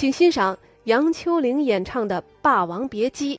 请欣赏杨秋玲演唱的霸王别姬。